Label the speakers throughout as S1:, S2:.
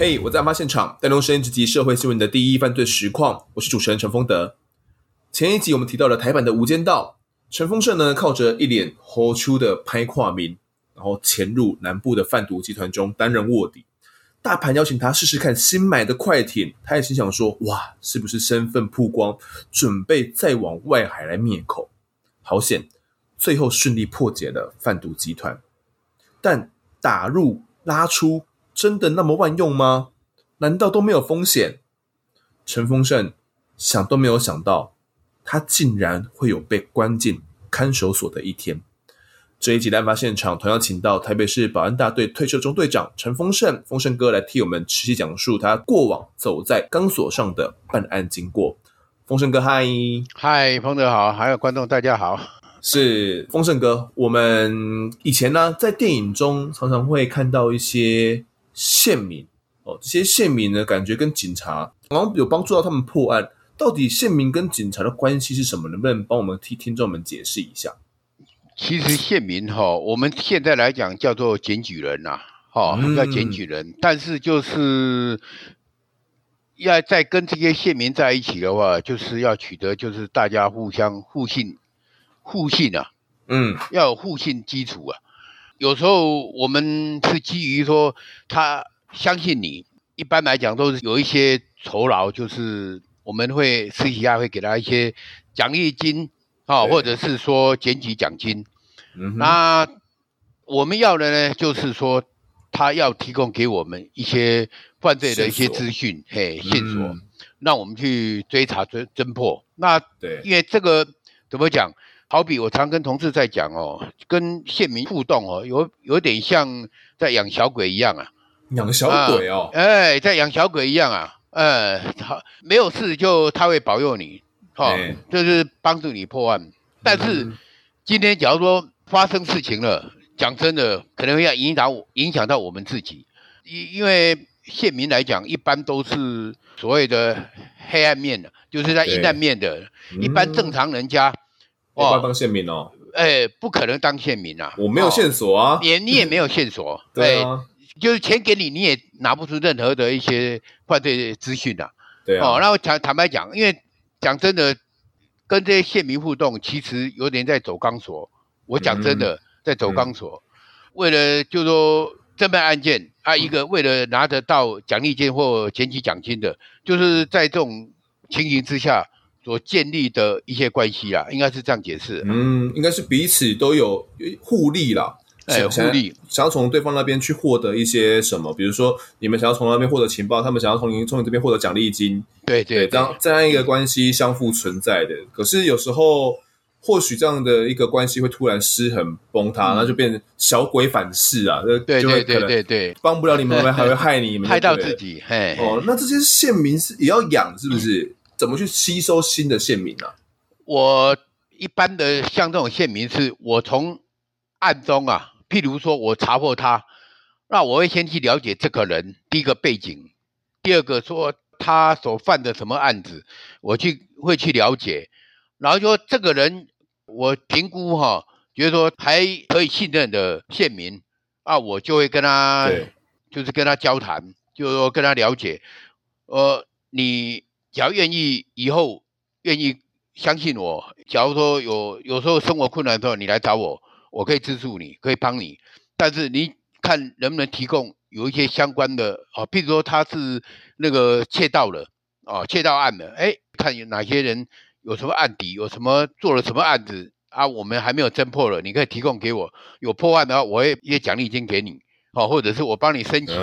S1: 嘿我在案发现场，带动声音直击社会新闻的第一犯罪实况。我是主持人陈丰德。前一集我们提到了台版的《无间道》，陈丰盛呢靠着一脸猴出的拍跨名，然后潜入南部的贩毒集团中担任卧底。大盘邀请他试试看新买的快艇，他也心想说：哇，是不是身份曝光，准备再往外海来灭口？好险，最后顺利破解了贩毒集团。但打入拉出。真的那么万用吗？难道都没有风险？陈丰盛想都没有想到，他竟然会有被关进看守所的一天。这一集的案发现场，同样请到台北市保安大队退休中队长陈丰盛，丰盛哥来替我们持续讲述他过往走在钢索上的办案经过。丰盛哥，嗨，
S2: 嗨，彭德好，还有观众大家好。
S1: 是丰盛哥，我们以前呢在电影中常常会看到一些。线民哦，这些县民呢，感觉跟警察好像有帮助到他们破案。到底县民跟警察的关系是什么？能不能帮我们替听众们解释一下？
S2: 其实县民哈，我们现在来讲叫做检举人呐，哈，叫检举人。但是就是要在跟这些县民在一起的话，就是要取得就是大家互相互信、互信啊，嗯，要有互信基础啊。有时候我们是基于说他相信你，一般来讲都是有一些酬劳，就是我们会私底下会给他一些奖励金啊，或者是说检举奖金。嗯，那我们要的呢，就是说他要提供给我们一些犯罪的一些资讯，嘿，线索，让我们去追查、侦侦破。那对，因为这个怎么讲？好比我常跟同事在讲哦，跟县民互动哦，有有点像在养小鬼一样啊，
S1: 养小鬼哦，
S2: 哎、在养小鬼一样啊，呃，好，没有事就他会保佑你，哈、哦，欸、就是帮助你破案。但是今天假如说发生事情了，讲真的，可能会要影响我，影响到我们自己，因因为县民来讲，一般都是所谓的黑暗面的，就是在阴暗面的，嗯、一般正常人家。
S1: 没办法当县民哦，
S2: 哎、欸，不可能当县民啊！
S1: 我没有线索啊，
S2: 你、哦、你也没有线索，
S1: 对啊，
S2: 就是钱给你，你也拿不出任何的一些犯罪资讯的，
S1: 对啊。
S2: 哦，那我坦坦白讲，因为讲真的，跟这些县民互动，其实有点在走钢索。我讲真的，嗯、在走钢索，嗯、为了就说侦办案件啊，一个为了拿得到奖励金或前期奖金的，就是在这种情形之下。所建立的一些关系啊，应该是这样解释。
S1: 嗯，应该是彼此都有互利啦，
S2: 哎，互利，
S1: 想要从对方那边去获得一些什么，比如说你们想要从那边获得情报，他们想要从你从你这边获得奖励金，
S2: 对对，
S1: 这样这样一个关系相互存在的。可是有时候，或许这样的一个关系会突然失衡崩塌，那就变成小鬼反噬啊，就
S2: 对对对对对，
S1: 帮不了你们，还会害你们，
S2: 害到自己。嘿，
S1: 哦，那这些县民是也要养，是不是？怎么去吸收新的线民呢、啊？
S2: 我一般的像这种线民，是我从案中啊，譬如说我查获他，那我会先去了解这个人，第一个背景，第二个说他所犯的什么案子，我去会去了解，然后说这个人我评估哈，觉得说还可以信任的线民啊，我就会跟他，就是跟他交谈，就是说跟他了解，呃，你。只要愿意以后愿意相信我，假如说有有时候生活困难的时候，你来找我，我可以资助你，可以帮你。但是你看能不能提供有一些相关的啊，譬如说他是那个窃盗的啊，窃盗案的，哎，看有哪些人有什么案底，有什么做了什么案子啊，我们还没有侦破了，你可以提供给我。有破案的话，我会一些奖励金给你。哦，或者是我帮你申请，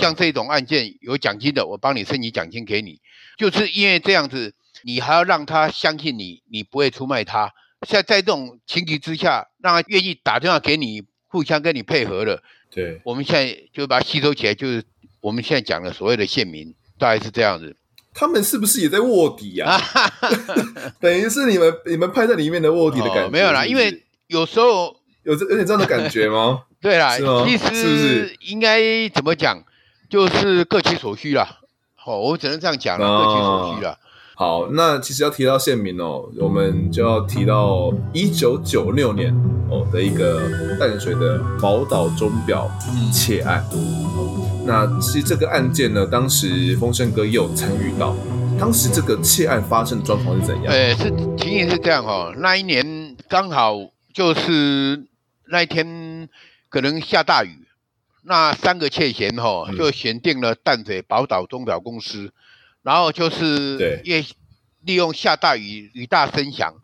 S2: 像这种案件有奖金的，我帮你申请奖金给你，就是因为这样子，你还要让他相信你，你不会出卖他。在在这种情形之下，让他愿意打电话给你，互相跟你配合了。
S1: 对，
S2: 我们现在就把它吸收起来，就是我们现在讲的所谓的线民，大概是这样子。
S1: 他们是不是也在卧底呀？等于是你们你们派在里面的卧底的感觉？哦，
S2: 没有啦，因为有时候
S1: 有这有点这样的感觉吗？
S2: 对啦，其实应该怎么讲，就是各取所需啦。好，我只能这样讲了，各取所需了。
S1: 好，那其实要提到县民哦，我们就要提到一九九六年哦的一个淡水的宝岛钟表窃案。那其实这个案件呢，当时风声哥也有参与到。当时这个窃案发生的状况是怎样？
S2: 呃，是情形是这样、哦，那一年刚好就是那一天可能下大雨，那三个窃嫌哈就选定了淡水宝岛钟表公司，然后就是因为利用下大雨雨大声响，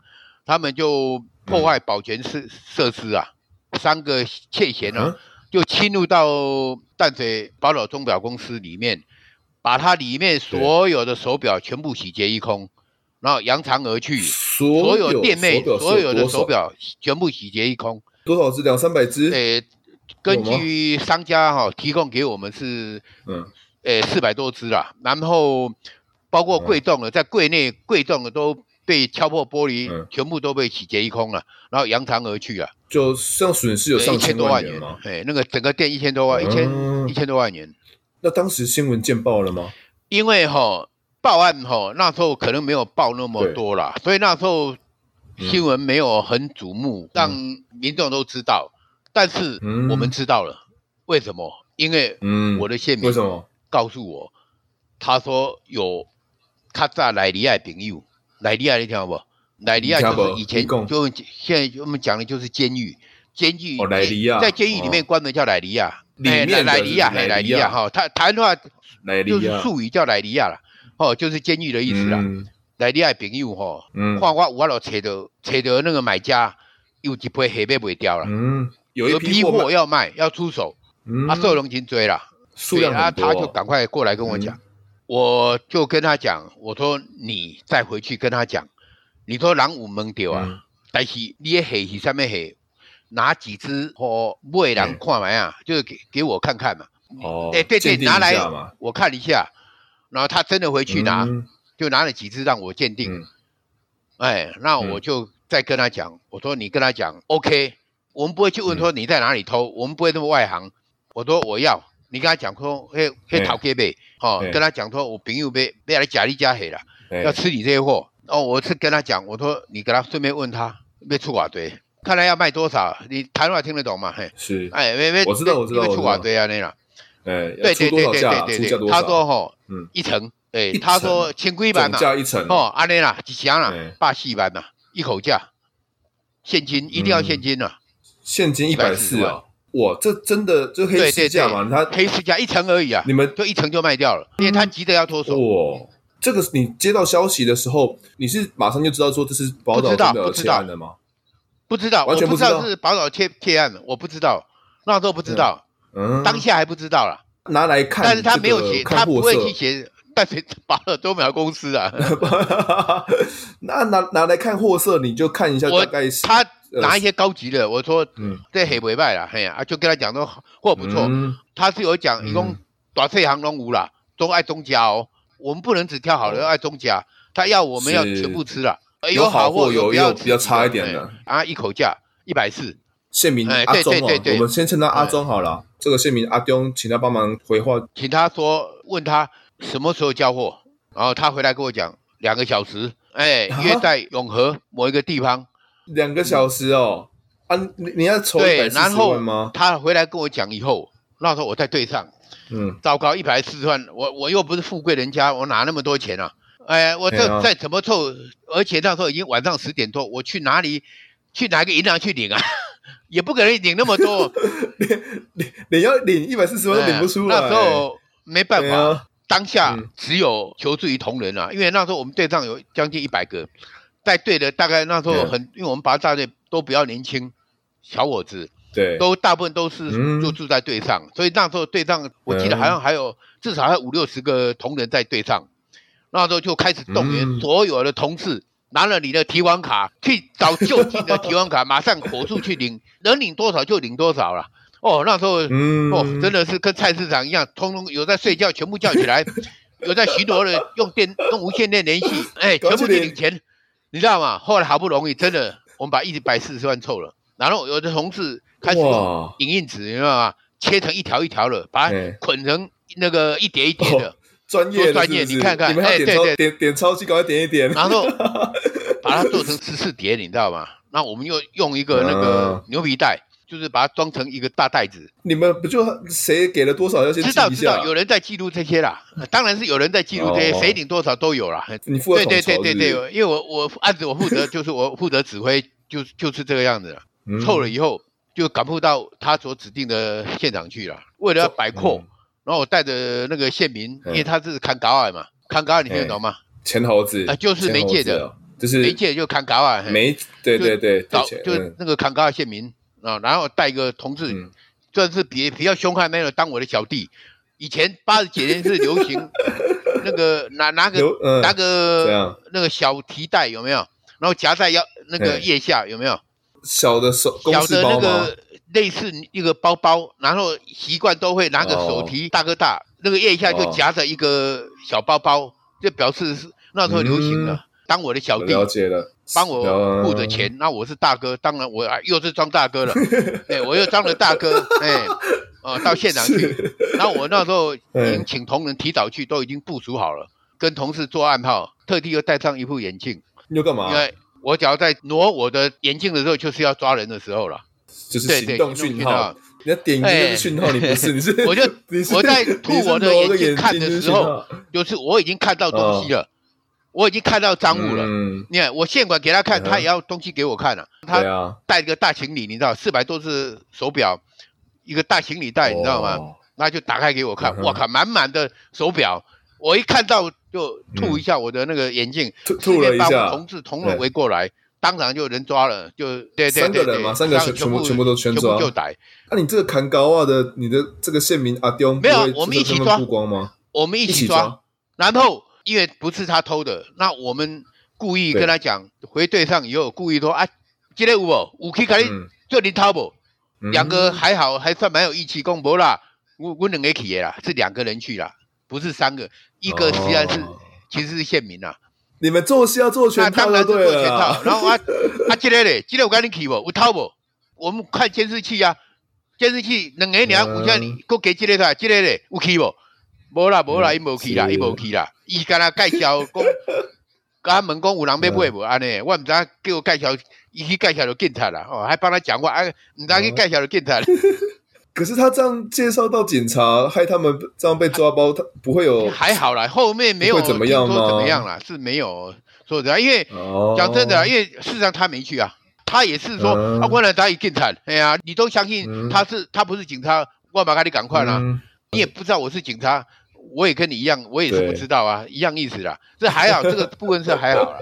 S2: 他们就破坏保全设设施啊，三个窃嫌呢。就侵入到淡水宝岛钟表公司里面，把它里面所有的手表全部洗劫一空，然后扬长而去。所有店内所有的手表全部洗劫一空。
S1: 多少只？两三百只？
S2: 诶，根据商家哈提供给我们是，嗯，诶，四百多只啦。然后包括柜栋的，在柜内柜栋的都。被敲破玻璃，嗯、全部都被洗劫一空了，然后扬长而去啊。
S1: 就像损失有上千多万元吗？
S2: 哎，那个整个店一千多万，一千、嗯、一千多万元。
S1: 那当时新闻见报了吗？
S2: 因为哈报案哈那时候可能没有报那么多啦，所以那时候新闻没有很瞩目，嗯、让民众都知道。但是我们知道了，嗯、为什么？因为我的线民告诉我，他说有卡扎莱利亚朋友。莱利亚，你听到不？莱利亚就是以前就现在我们讲的就是监狱，监狱在监狱里面关门叫莱利亚，莱莱利亚，莱利亚。哈，他台湾话就是术语叫莱利亚了，哦，就是监狱的意思啦。莱利亚朋友哈，画画我老扯的扯的那个买家有一批黑白不掉了，有一批货要卖要出手，他受龙群追了，所以他他就赶快过来跟我讲。我就跟他讲，我说你再回去跟他讲，你说狼五门丢啊，嗯、但是你也黑是上面黑，拿几只或未狼看完啊，嗯、就是给给我看看嘛。哦，哎对对，拿来我看一下，然后他真的回去拿，嗯、就拿了几只让我鉴定。嗯、哎，那我就再跟他讲，我说你跟他讲，OK，我们不会去问说你在哪里偷，嗯、我们不会这么外行。我说我要。你跟他讲说，嘿，嘿，讨给呗，哦，跟他讲说，我朋友被被来假利家黑了，要吃你这些货。哦，我是跟他讲，我说你跟他顺便问他，没出瓦堆，看来要卖多少？你台湾话听得懂吗？嘿，是，哎，没没，我知道我知道，出瓦堆啊那个，哎，对对对对对对，他说哈，嗯，一层，哎，他说轻规版嘛，价一层，哦，阿内啦，几箱啦，八细版呐，一口价，现金一定要现金呐，
S1: 现金一百四啊。哇，这真的就黑市价嘛？他
S2: 黑市价一层而已啊！你们就一层就卖掉了，因为他急着要脱手。
S1: 哇，这个你接到消息的时候，你是马上就知道说这是宝岛的窃案的吗？
S2: 不知道，完全不知道是宝岛窃窃案的，我不知道，那时候不知道，嗯，当下还不知道啦。
S1: 拿来看，
S2: 但是他没有写，他不会去写淡水宝岛钟表公司啊。
S1: 那拿拿来看货色，你就看一下大概是
S2: 他。拿一些高级的，我说这很委外了，嘿呀，就跟他讲说货不错，他是有讲，一共大细行拢有啦，都爱中价哦，我们不能只挑好的，要爱中价，他要我们要全部吃了，
S1: 有好货有有比较差一点的
S2: 啊，一口价一百四，
S1: 县民阿忠哦，我们先称他阿忠好了，这个县民阿忠，请他帮忙回话，
S2: 请他说问他什么时候交货，然后他回来跟我讲两个小时，哎，约在永和某一个地方。
S1: 两个小时哦，啊，你你要筹对，然后吗？
S2: 他回来跟我讲以后，那时候我在对上，嗯，糟糕，一百四十万，我我又不是富贵人家，我哪那么多钱啊？哎，我这再怎么凑，而且那时候已经晚上十点多，我去哪里去哪个银行去领啊？也不可能领那么多，
S1: 你你你要领一百四十万都领不出来，
S2: 那时候没办法，当下只有求助于同仁啊，因为那时候我们队上有将近一百个。带队的大概那时候很，因为我们八大队都比较年轻，小伙子，对，都大部分都是就住在队上，所以那时候队上我记得好像还有至少还有五六十个同仁在队上，那时候就开始动员所有的同事拿了你的提款卡去找就近的提款卡，马上火速去领，能领多少就领多少了。哦，那时候哦真的是跟菜市场一样，通通有在睡觉全部叫起来，有在巡逻的用电用无线电联系，哎，全部去领钱。你知道吗？后来好不容易，真的，我们把一百四十万凑了。然后有的同事开始用影印纸，你知道吗？切成一条一条的，把它捆成那个一叠一叠的。
S1: 专业，
S2: 专业，你看看，
S1: 哎，对对，点点钞机，赶快点一点。
S2: 然后 把它做成十四叠，你知道吗？那我们又用一个那个牛皮袋，就是把它装成一个大袋子。
S1: 你们不就谁给了多少？
S2: 知道知道，有人在记录这些啦。当然是有人在记录这些，谁领多少都有啦。
S1: 你负责统筹，
S2: 对对对对对，因为我我案子我负责，就是我负责指挥，就就是这个样子。凑了以后就赶赴到他所指定的现场去了。为了要摆阔，然后我带着那个县民，因为他是看高矮嘛，看高矮你听得懂吗？
S1: 钱猴子
S2: 啊，就是媒介的。就是媒介就看高啊，
S1: 媒对对对，
S2: 就就那个看高啊县民啊，然后带一个同志，算是比比较凶悍那个当我的小弟。以前八十几年是流行 那个拿拿个拿个那个小提袋有没有？然后夹在腰那个腋下有没有？
S1: 小的手
S2: 小的那个类似一个包包，然后习惯都会拿个手提大哥大，那个腋下就夹着一个小包包，就表示是那时候流行的。当我的小弟，
S1: 了解了，
S2: 帮我付的钱，那我是大哥，当然我又是装大哥了，哎，我又装了大哥，哎，呃，到现场去，然后我那时候已经请同仁提早去，都已经部署好了，跟同事做暗号，特地又戴上一副眼镜，
S1: 你要干嘛？
S2: 因为我只要在挪我的眼镜的时候，就是要抓人的时候了，
S1: 就是行动讯号，你要点一个讯号，你不是，你是，
S2: 我就我在吐我的眼镜看的时候，就是我已经看到东西了。我已经看到赃物了，嗯、你看我现管给他看，嗯、他也要东西给我看了、啊。他带一个大行李，你知道，四百多只手表，一个大行李袋，你知道吗？那、哦、就打开给我看，我、嗯、靠，满满的手表，我一看到就吐一下我的那个眼镜，
S1: 吐吐了一下，
S2: 同志同仁围过来，对。当场就人抓了，就对对对，对，
S1: 三个人嘛，三个全部全部都全抓，
S2: 就逮。
S1: 那、啊、你这个砍高啊的，你的这个县民阿刁
S2: 没有，我们一起抓，
S1: 吗？
S2: 我们一起抓，然后。因为不是他偷的，那我们故意跟他讲，回队上以后故意说啊，今天有无？有去给你做你偷不？两、嗯、个还好，还算蛮有义气，讲无啦，我我两个去的啦，是两个人去啦，不是三个，一个实际上是、哦、其实是县民啦。你们做事要做全套，当然是做全套。然后啊啊，今天嘞，今天我跟你去不？有偷不？我们看监视器啊，监视器两个两互相，搁给今天出来，今天嘞有去不？无啦无啦，伊无去啦，伊无去啦。伊跟他介绍讲，跟他问讲有人要买无安尼，我毋知叫我介绍，伊去介绍就警察啦，哦，还帮他讲话，啊，毋知去介绍就警察。可是他这样介绍到警察，害他们这样被抓包，他不会有还好啦，后面没有怎么样吗？怎么样啦？是没有说的，因为讲真的，因为事实上他没去啊，他也是说啊，我来打一警察，哎呀，你都相信他是他不是警察，我马上你赶快啦，你也不知道我是警察。我也跟你一样，我也是不知道啊，一样意思啦。这还好，这个部分是还好啦。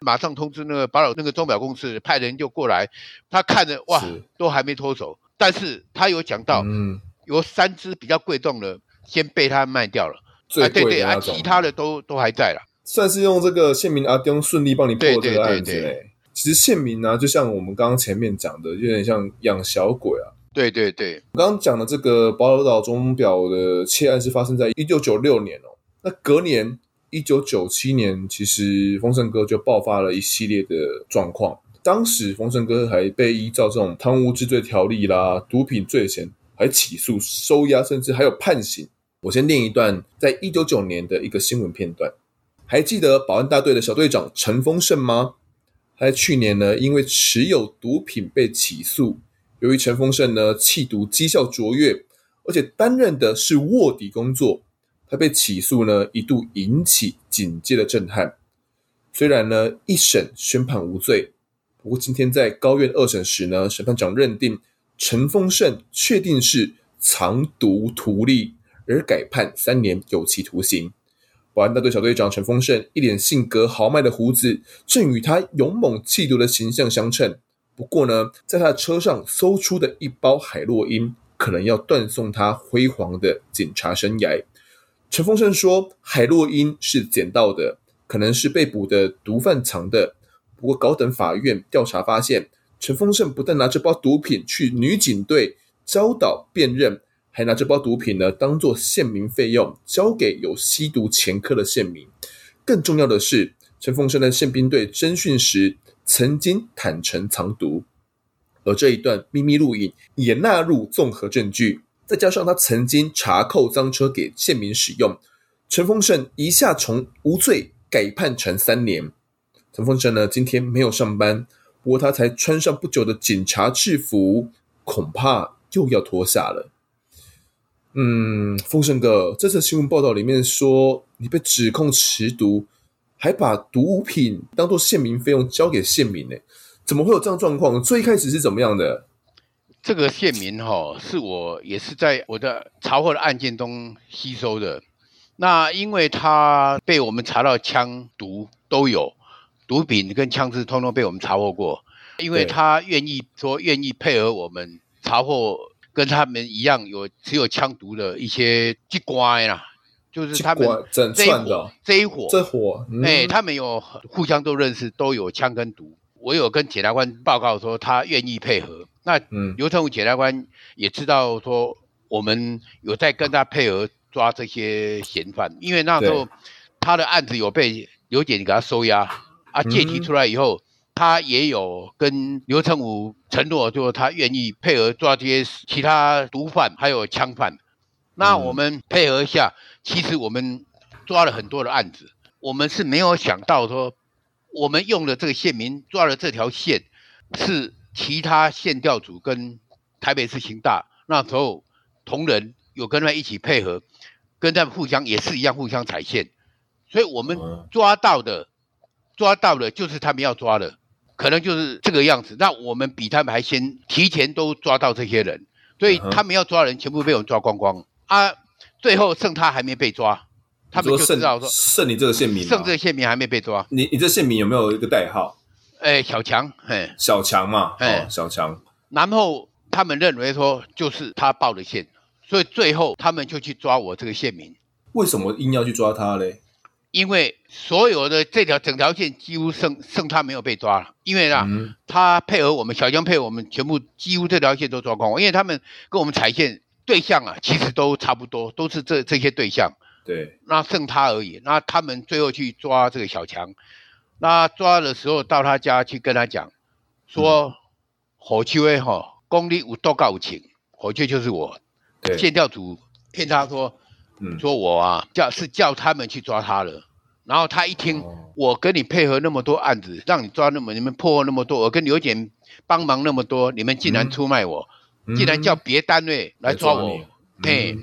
S2: 马上通知那个保老那个钟表公司派人就过来，他看着哇，都还没脱手，但是他有讲到，嗯，有三只比较贵重的先被他卖掉了，最贵的、啊、对对啊，其他的都都还在了。算是用这个县民阿丁顺利帮你破这个案子嘞。其实县民呢、啊，就像我们刚刚前面讲的，有点像养小鬼啊。对对对，我刚刚讲的这个宝岛钟表的窃案是发生在一九九六年哦。那隔年一九九七年，其实丰盛哥就爆发了一系列的状况。当时丰盛哥还被依照这种贪污治罪条例啦、毒品罪嫌，还起诉、收押，甚至还有判刑。我先念一段，在一九九年的一个新闻片段。还记得保安大队的小队长陈丰盛吗？他在去年呢，因为持有毒品被起诉。由于陈丰盛呢，缉毒绩效卓越，而且担任的是卧底工作，他被起诉呢，一度引起警界的震撼。虽然呢，一审宣判无罪，不过今天在高院二审时呢，审判长认定陈丰盛确定是藏毒图利，而改判三年有期徒刑。保安大队小队长陈丰盛一脸性格豪迈的胡子，正与他勇猛气度的形象相称。不过呢，在他的车上搜出的一包海洛因，可能要断送他辉煌的警察生涯。陈丰盛说，海洛因是捡到的，可能是被捕的毒贩藏的。不过高等法院调查发现，陈丰盛不但拿这包毒品去女警队教导辨认，还拿这包毒品呢当做县民费用交给有吸毒前科的县民。更重要的是，陈丰盛在宪兵队侦讯时，曾经坦承藏毒，而这一段秘密录影也纳入综合证据，再加上他曾经查扣赃车给县民使用，陈丰盛一下从无罪改判成三年。陈丰盛呢，今天没有上班，不过他才穿上不久的警察制服，
S1: 恐怕又要脱下了。嗯，丰盛哥，这次新闻报道里面说你被指控持毒，还把毒品当做县民费用交给县民呢？怎么会有这样状况？最开始是怎么样的？
S2: 这个县民哈、哦，是我也是在我的查获的案件中吸收的。那因为他被我们查到枪毒都有，毒品跟枪支通通被我们查获过。因为他愿意说愿意配合我们查获。跟他们一样有持有枪毒的一些机关啦，就是他们这一伙这一伙
S1: 这伙，
S2: 哎、嗯，他们有互相都认识，都有枪跟毒。我有跟检察官报告说他愿意配合。那刘成武检察官也知道说我们有在跟他配合抓这些嫌犯，因为那时候他的案子有被刘检给他收押啊，借题出来以后。嗯他也有跟刘成武承诺，就是他愿意配合抓这些其他毒贩还有枪贩。那我们配合一下，其实我们抓了很多的案子。我们是没有想到说，我们用了这个县民抓了这条线，是其他县调组跟台北市刑大那时候同仁有跟他们一起配合，跟他们互相也是一样互相踩线，所以我们抓到的抓到的就是他们要抓的。可能就是这个样子，那我们比他们还先提前都抓到这些人，所以他们要抓人全部被我们抓光光啊！最后剩他还没被抓，他们就知道说
S1: 剩你这个县民，
S2: 剩这个县民还没被抓。
S1: 你你这县民有没有一个代号？
S2: 哎，小强，哎，
S1: 小强嘛，哎，小强。
S2: 然后他们认为说就是他报的线，所以最后他们就去抓我这个县民。
S1: 为什么硬要去抓他嘞？
S2: 因为所有的这条整条线几乎剩剩他没有被抓了，因为啊，嗯、他配合我们小江配合我们，全部几乎这条线都抓光光。因为他们跟我们踩线对象啊，其实都差不多，都是这这些对象。
S1: 对，
S2: 那剩他而已。那他们最后去抓这个小强，那抓的时候到他家去跟他讲，说火球哎哈，功力有多高情，火球就是我，对。线调组骗他说。说我啊叫是叫他们去抓他了，然后他一听我跟你配合那么多案子，让你抓那么你们破获那么多，我跟刘检帮忙那么多，你们竟然出卖我，竟然叫别单位来抓我，嘿。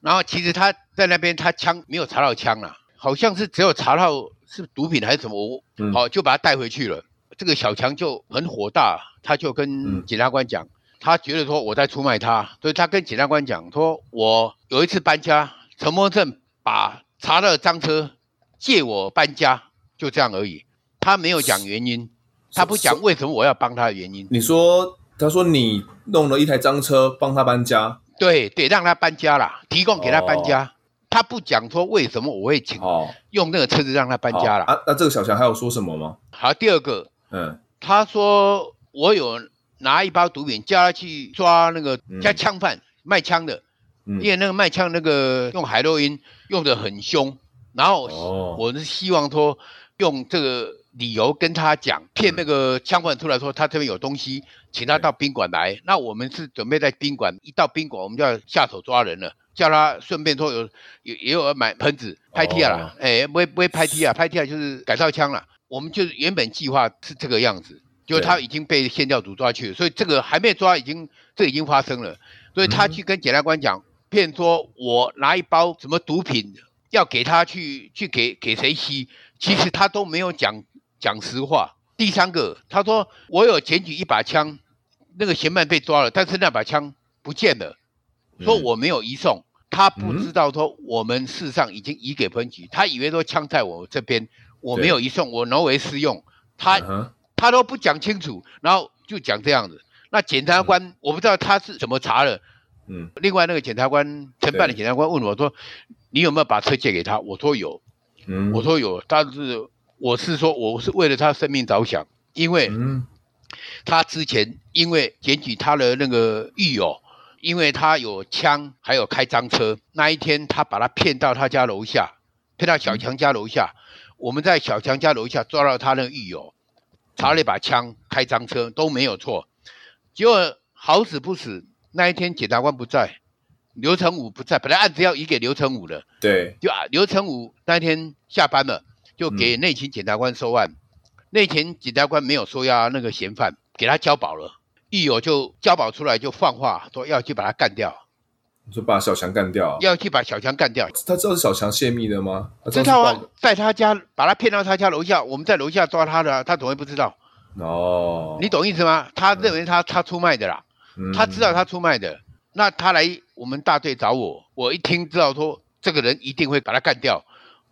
S2: 然后其实他在那边他枪没有查到枪了，好像是只有查到是毒品还是什么，我好就把他带回去了。这个小强就很火大，他就跟检察官讲。他觉得说我在出卖他，所以他跟检察官讲说，我有一次搬家，陈默正把查到的赃车借我搬家，就这样而已。他没有讲原因，他不讲为什么我要帮他的原因。
S1: 你说，他说你弄了一台脏车帮他搬家，
S2: 对对，让他搬家啦，提供给他搬家。哦、他不讲说为什么我会请用那个车子让他搬家了。
S1: 啊，那这个小强还有说什么吗？
S2: 好，第二个，嗯，他说我有。拿一包毒品叫他去抓那个叫枪贩卖枪的，因为那个卖枪那个用海洛因用的很凶，然后我是希望说用这个理由跟他讲，骗那个枪贩出来说他这边有东西，请他到宾馆来。那我们是准备在宾馆，一到宾馆我们就要下手抓人了，叫他顺便说有有也有买喷子拍 T 啊，哎不会不会拍 T 啊，拍 T 啊就是改造枪了。我们就是原本计划是这个样子。就他已经被县调组抓去了，所以这个还没抓，已经这已经发生了，所以他去跟检察官讲，骗说我拿一包什么毒品要给他去去给给谁吸，其实他都没有讲讲实话。第三个，他说我有检举一把枪，那个嫌犯被抓了，但是那把枪不见了，说我没有移送，他不知道说我们事实上已经移给分局，他以为说枪在我这边，我没有移送，我挪为私用，他。他都不讲清楚，然后就讲这样子。那检察官、嗯、我不知道他是怎么查的。嗯。另外那个检察官承办的检察官问我说：“你有没有把车借给他？”我说有。嗯。我说有，但是我是说我是为了他生命着想，因为他之前因为检举他的那个狱友，因为他有枪，还有开赃车。那一天他把他骗到他家楼下，骗到小强家楼下。我们在小强家楼下抓到他那个狱友。查了一把枪，开赃车都没有错，结果好死不死，那一天检察官不在，刘成武不在，本来案子要移给刘成武的，
S1: 对，
S2: 就啊，刘成武那天下班了，就给内勤检察官收案，内勤检察官没有收押那个嫌犯，给他交保了，狱友就交保出来就放话说要去把他干掉，
S1: 你说把小强干掉，
S2: 要去把小强干掉。
S1: 他知道是小强泄密的吗？
S2: 知道啊，在他家把他骗到他家楼下，我们在楼下抓他的，他怎么会不知道？
S1: 哦，
S2: 你懂意思吗？他认为他他出卖的啦，嗯、他知道他出卖的，那他来我们大队找我，我一听知道说这个人一定会把他干掉，嗯、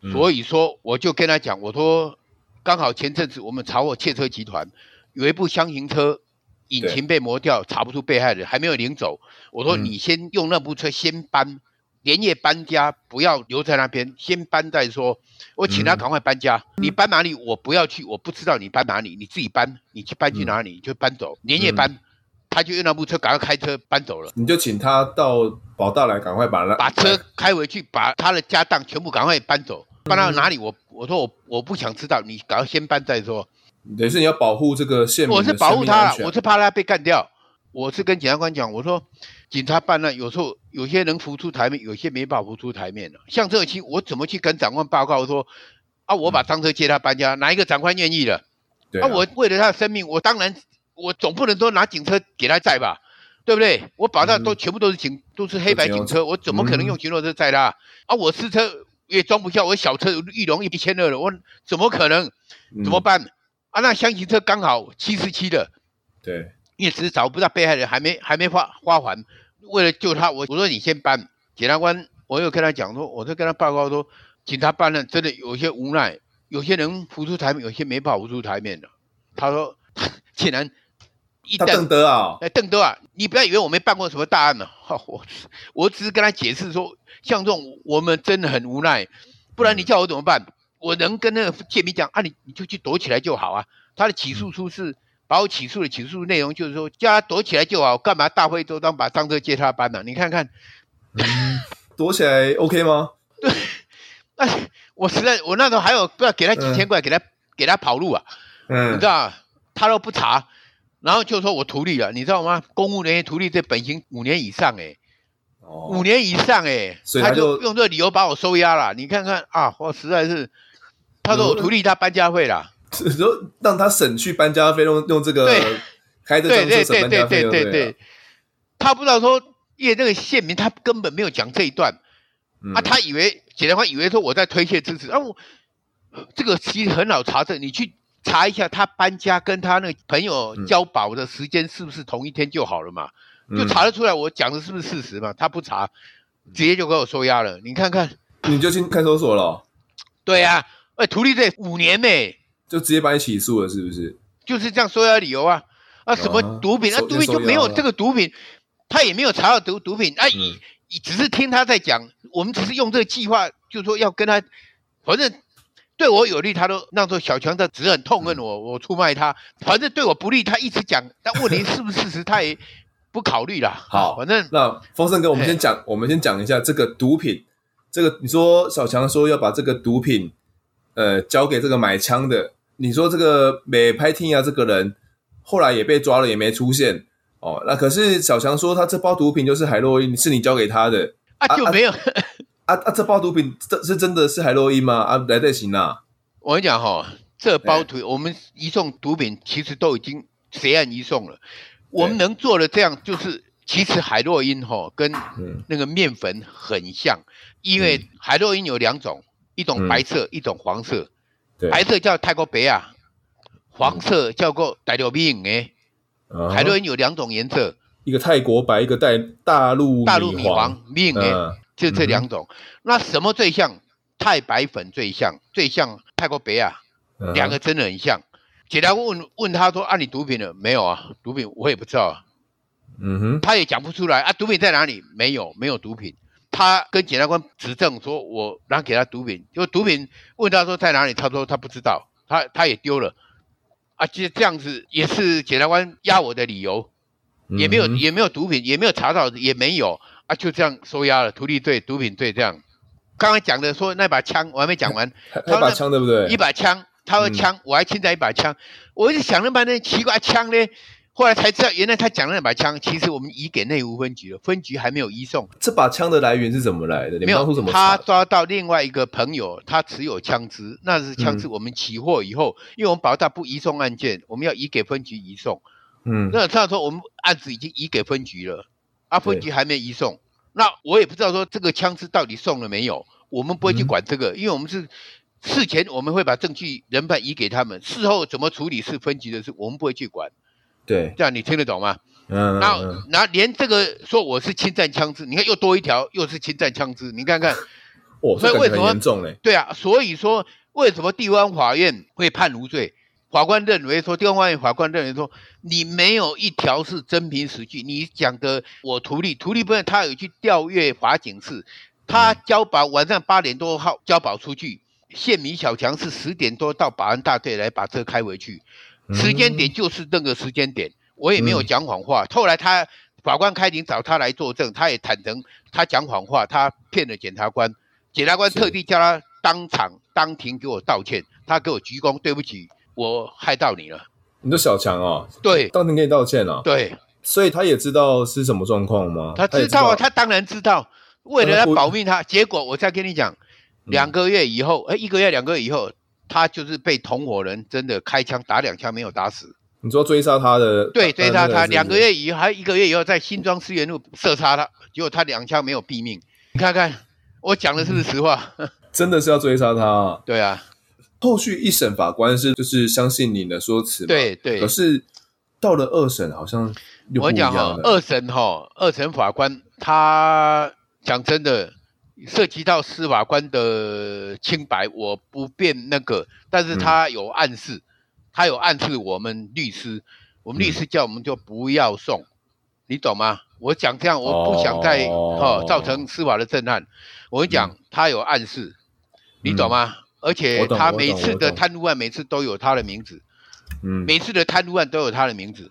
S2: 所以说我就跟他讲，我说刚好前阵子我们查获窃车集团有一部厢型车引擎被磨掉，查不出被害人，还没有领走，我说你先用那部车先搬。连夜搬家，不要留在那边，先搬再说。我请他赶快搬家。嗯、你搬哪里？我不要去，我不知道你搬哪里，你自己搬。你去搬去哪里？就搬走。连夜搬，嗯、他就用那部车赶快开车搬走了。
S1: 你就请他到宝大来，赶快把那
S2: 把车开回去，把他的家当全部赶快搬走。搬到哪里？我我说我我不想知道，你赶快先搬再说。
S1: 等于是你要保护这个县民，
S2: 我是保护他，我是怕他被干掉。我是跟检察官讲，我说。警察办案有时候有些能浮出台面，有些没办法浮出台面的。像这期我怎么去跟长官报告说啊？我把赃车接他搬家，哪一个长官愿意的？对啊，我为了他的生命，我当然我总不能都拿警车给他载吧，对不对？我保障都全部都是警，都是黑白警车，我怎么可能用巡逻车载他？啊，我私车也装不下，我小车裕隆一千二了，我怎么可能？怎么办？啊，那厢型车刚好七十七的，
S1: 对。
S2: 因为只是找不到被害人，还没还没发发还。为了救他，我我说你先搬。检察官，我又跟他讲说，我就跟他报告说，警察办案真的有些无奈，有些人浮出台面，有些没法浮出台面的。他说，竟然一邓
S1: 德啊，
S2: 哎，邓德啊，你不要以为我没办过什么大案呢。我我只是跟他解释说，像这种我们真的很无奈，不然你叫我怎么办？我能跟那个建民讲啊，你你就去躲起来就好啊。他的起诉书是。嗯把我起诉的起诉内容就是说，叫他躲起来就好，干嘛大费周章把张哥接他班呢？你看看，
S1: 嗯、躲起来 OK 吗？
S2: 对，哎，我实在我那时候还有不要给他几千块，嗯、给他给他跑路啊，嗯，你知道他都不查，然后就说我徒弟了，你知道吗？公务人员徒弟这本刑五年以上，哎，哦，五年以上，哎，所以他就用这个理由把我收押了。你看看啊，我实在是，他说我徒弟他搬家费了。
S1: 说让他省去搬家费用，用这个开这赃车省搬家费，对对对对对，
S2: 他不知道说，因为那个县民他根本没有讲这一段，嗯、啊，他以为检察官以为说我在推卸支持。啊，我这个其实很好查证，你去查一下他搬家跟他那个朋友交保的时间是不是同一天就好了嘛，嗯、就查得出来我讲的是不是事实嘛？他不查，直接就给我收押了，你看看，
S1: 你就进看守所了、哦？
S2: 对呀、啊，哎，图利这五年呢。
S1: 就直接把你起诉了，是不是？
S2: 就是这样收押理由啊啊！什么毒品啊？毒品就没有这个毒品，他也没有查到毒毒品啊！只是听他在讲，我们只是用这个计划，就是说要跟他，反正对我有利，他都那时候小强他只是很痛恨我，我出卖他；反正对我不利，他一直讲。但问题是不是事实，他也不考虑了。
S1: 好，
S2: 反正
S1: 那丰盛哥，我们先讲，我们先讲一下这个毒品。这个你说小强说要把这个毒品，呃，交给这个买枪的。你说这个美拍听啊，这个人后来也被抓了，也没出现哦。那可是小强说他这包毒品就是海洛因，是你交给他的
S2: 啊？就没有
S1: 啊啊啊！这包毒品这是真的是海洛因吗？啊，来得行啊！
S2: 我跟你讲哈，这包毒我们移送毒品其实都已经结案移送了。我们能做的这样，就是其实海洛因哈跟那个面粉很像，因为海洛因有两种，一种白色，一种黄色。对白色叫泰国白啊，黄色叫做大陆米诶。海洛因有两种颜色，
S1: 一个泰国白，一个带大陆
S2: 大陆米黄米诶，嗯、就这两种。嗯、那什么最像？太白粉最像，最像泰国白啊，两、嗯、个真的很像。检察官问问他说：“啊，你毒品了没有啊？毒品我也不知道啊。”嗯哼，他也讲不出来啊。毒品在哪里？没有，没有毒品。他跟检察官指证说：“我拿给他毒品，就毒品问他说在哪里，他说他不知道，他他也丢了，啊，就这样子也是检察官压我的理由，也没有也没有毒品，也没有查到，也没有啊，就这样收押了，图利罪、毒品罪这样。刚刚讲的说那把枪我还没讲完，
S1: 他把枪对不对？
S2: 一把枪，他说枪，我还欠在一把枪，我就想了半天，奇怪枪呢？”后来才知道，原来他讲的那把枪，其实我们移给内务分局了，分局还没有移送。这
S1: 把枪的来源是怎么来的？
S2: 没有，他抓到另外一个朋友，他持有枪支，那是枪支。我们起获以后，嗯、因为我们保大不移送案件，我们要移给分局移送。嗯，那这样说我们案子已经移给分局了，啊，分局还没移送，那我也不知道说这个枪支到底送了没有，我们不会去管这个，嗯、因为我们是事前我们会把证据人犯移给他们，事后怎么处理是分局的事，我们不会去管。
S1: 对，
S2: 这样你听得懂吗？嗯，那那连这个说我是侵占枪支，你看又多一条，又是侵占枪支，你看看，
S1: 哦，所以为什么严重嘞？
S2: 对啊，所以说为什么地方法院会判无罪？法官认为说，地方法院法官认为说，你没有一条是真凭实据。你讲的我徒弟，徒弟不是他有去调阅法警室，他交保晚上八点多号交保出去，县民小强是十点多到保安大队来把车开回去。时间点就是那个时间点，我也没有讲谎话。后来他法官开庭找他来作证，他也坦诚他讲谎话，他骗了检察官。检察官特地叫他当场当庭给我道歉，他给我鞠躬，对不起，我害到你了。
S1: 你的小强啊，
S2: 对，
S1: 当庭给你道歉啊，
S2: 对。
S1: 所以他也知道是什么状况吗？
S2: 他知道啊，他当然知道。为了要保命他，结果我再跟你讲，两个月以后，哎，一个月两个月以后。他就是被同伙人真的开枪打两枪没有打死。
S1: 你说追杀他的？
S2: 对，追杀他两个月以后，还一个月以后在新庄思源路射杀他，结果他两枪没有毙命。你看看我讲的是不是实话？
S1: 真的是要追杀他啊？
S2: 对啊。
S1: 后续一审法官是就是相信你的说辞。
S2: 对对。
S1: 可是到了二审好像。
S2: 我讲哈，二审哈，二审法官他讲真的。涉及到司法官的清白，我不便那个，但是他有暗示，嗯、他有暗示我们律师，我们律师叫我们就不要送，嗯、你懂吗？我讲这样，我不想再哦，哦造成司法的震撼。我跟你讲，嗯、他有暗示，你懂吗？嗯、而且他每次的贪污案，每次都有他的名字，嗯，每次的贪污案都有他的名字。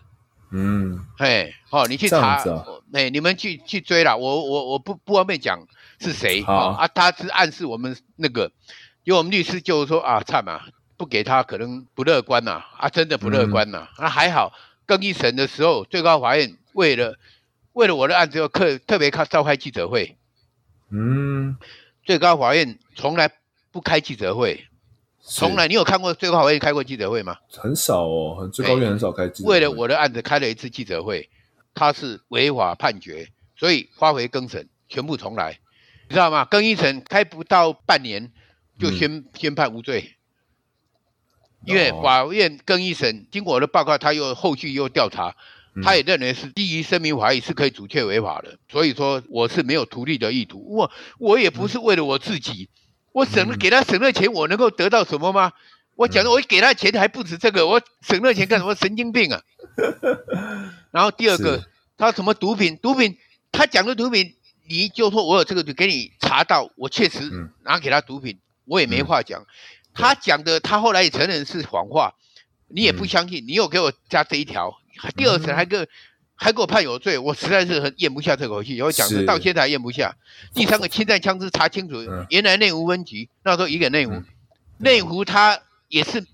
S2: 嗯，嘿，好，你去查，哎，你们去去追了，我我我不不方便讲是谁啊啊，他是暗示我们那个，因为我们律师就是说啊，差嘛，不给他可能不乐观呐，啊，真的不乐观呐，啊，还好，更一审的时候，最高法院为了为了我的案子，要特特别开召开记者会，嗯，最高法院从来不开记者会。从来，你有看过最高法院开过记者会吗？
S1: 很少哦，最高院很少开记者会。
S2: 为了我的案子开了一次记者会，他是违法判决，所以发回更审，全部重来，你知道吗？更一审开不到半年就宣、嗯、宣判无罪，因为法院更一审经过我的报告，他又后续又调查，他也认为是基于声明怀疑是可以阻却违法的，所以说我是没有图利的意图，我我也不是为了我自己。嗯我省了给他省了钱，我能够得到什么吗？我讲的，我给他钱还不止这个，我省了钱干什么？神经病啊！然后第二个，他什么毒品？毒品，他讲的毒品，你就说我有这个，就给你查到，我确实拿给他毒品，我也没话讲。他讲的，他后来也承认是谎话，你也不相信，你又给我加这一条，第二层还个。还给我判有罪，我实在是很咽不下这口气。我讲的到现在还咽不下。第三个侵占枪支查清楚，原来内湖分局那时候移给内湖，内湖他也是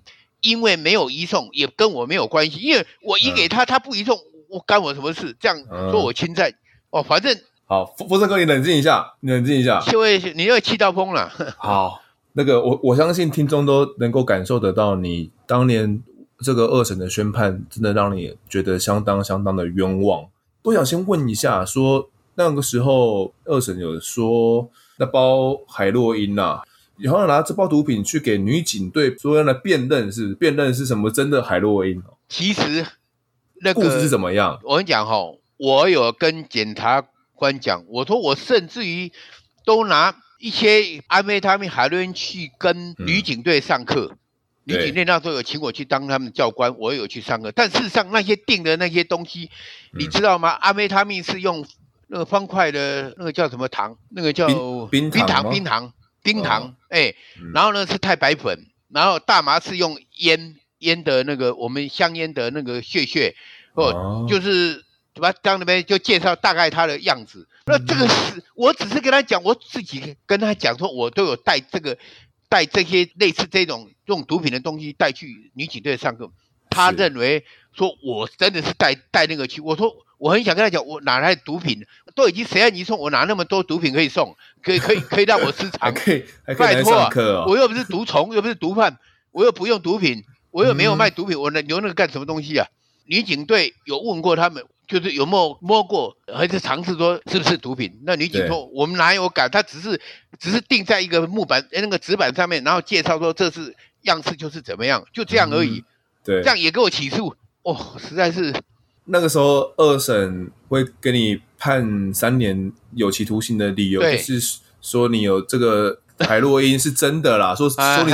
S2: 因为没有移送，也跟我没有关系，因为我移给他，他不移送，我干我什么事？这样说我侵占哦，反正
S1: 好，福生哥，你冷静一下，你冷静一下，
S2: 就会你又气到疯了。
S1: 好，那个我我相信听众都能够感受得到你当年。这个二审的宣判真的让你觉得相当相当的冤枉。我想先问一下，说那个时候二审有说那包海洛因呐，然后拿这包毒品去给女警队说要来辨认，是辨认是什么真的海洛因？
S2: 其实那个
S1: 故事是怎么样？
S2: 我跟你讲哈，我有跟检察官讲，我说我甚至于都拿一些安非他命海洛因去跟女警队上课。嗯女警队那时候有请我去当他们教官，我有去上课。但事实上，那些定的那些东西，你知道吗？阿美他命是用那个方块的那个叫什么糖？那个叫冰冰糖，冰糖，冰糖。哎，然后呢是太白粉，然后大麻是用烟烟的那个我们香烟的那个屑屑，哦，就是什么当那边就介绍大概它的样子。那这个是我只是跟他讲，我自己跟他讲说，我都有带这个。带这些类似这种这种毒品的东西带去女警队上课，他认为说我真的是带带那个去。我说我很想跟他讲，我哪来毒品？都已经谁让你送？我哪那么多毒品可以送？可以可以可以让我私藏？
S1: 可以，还可以来上课哦。
S2: 我又不是毒虫，又不是毒贩，我又不用毒品，我又没有卖毒品，我能留那个干什么东西啊？女警队有问过他们，就是有没有摸过，还是尝试说是不是毒品？那女警说我们哪有敢，她只是只是定在一个木板那个纸板上面，然后介绍说这是样式就是怎么样，就这样而已。嗯、
S1: 对，
S2: 这样也给我起诉，哦，实在是。
S1: 那个时候二审会给你判三年有期徒刑的理由，就是说你有这个海洛因是真的啦，说 说你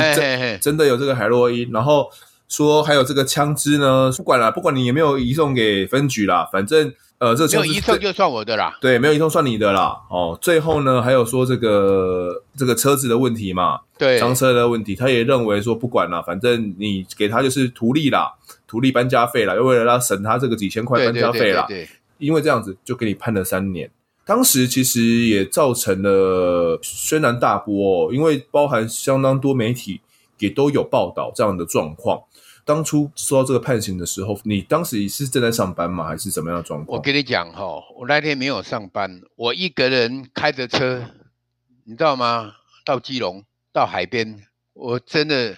S1: 真的有这个海洛因，然后说还有这个枪支呢，不管了，不管你有没有移送给分局啦，反正呃，这个枪支
S2: 移送就算我的啦，
S1: 对，没有移送算你的啦。哦，最后呢，还有说这个这个车子的问题嘛，
S2: 对，赃
S1: 车的问题，他也认为说不管了，反正你给他就是图利啦。图利搬家费啦，又为了要省他这个几千块搬家费啦，因为这样子就给你判了三年。当时其实也造成了轩然大波哦，因为包含相当多媒体也都有报道这样的状况。当初收到这个判刑的时候，你当时是正在上班吗？还是怎么样的状况？
S2: 我跟你讲哈，我那天没有上班，我一个人开着车，你知道吗？到基隆，到海边，我真的。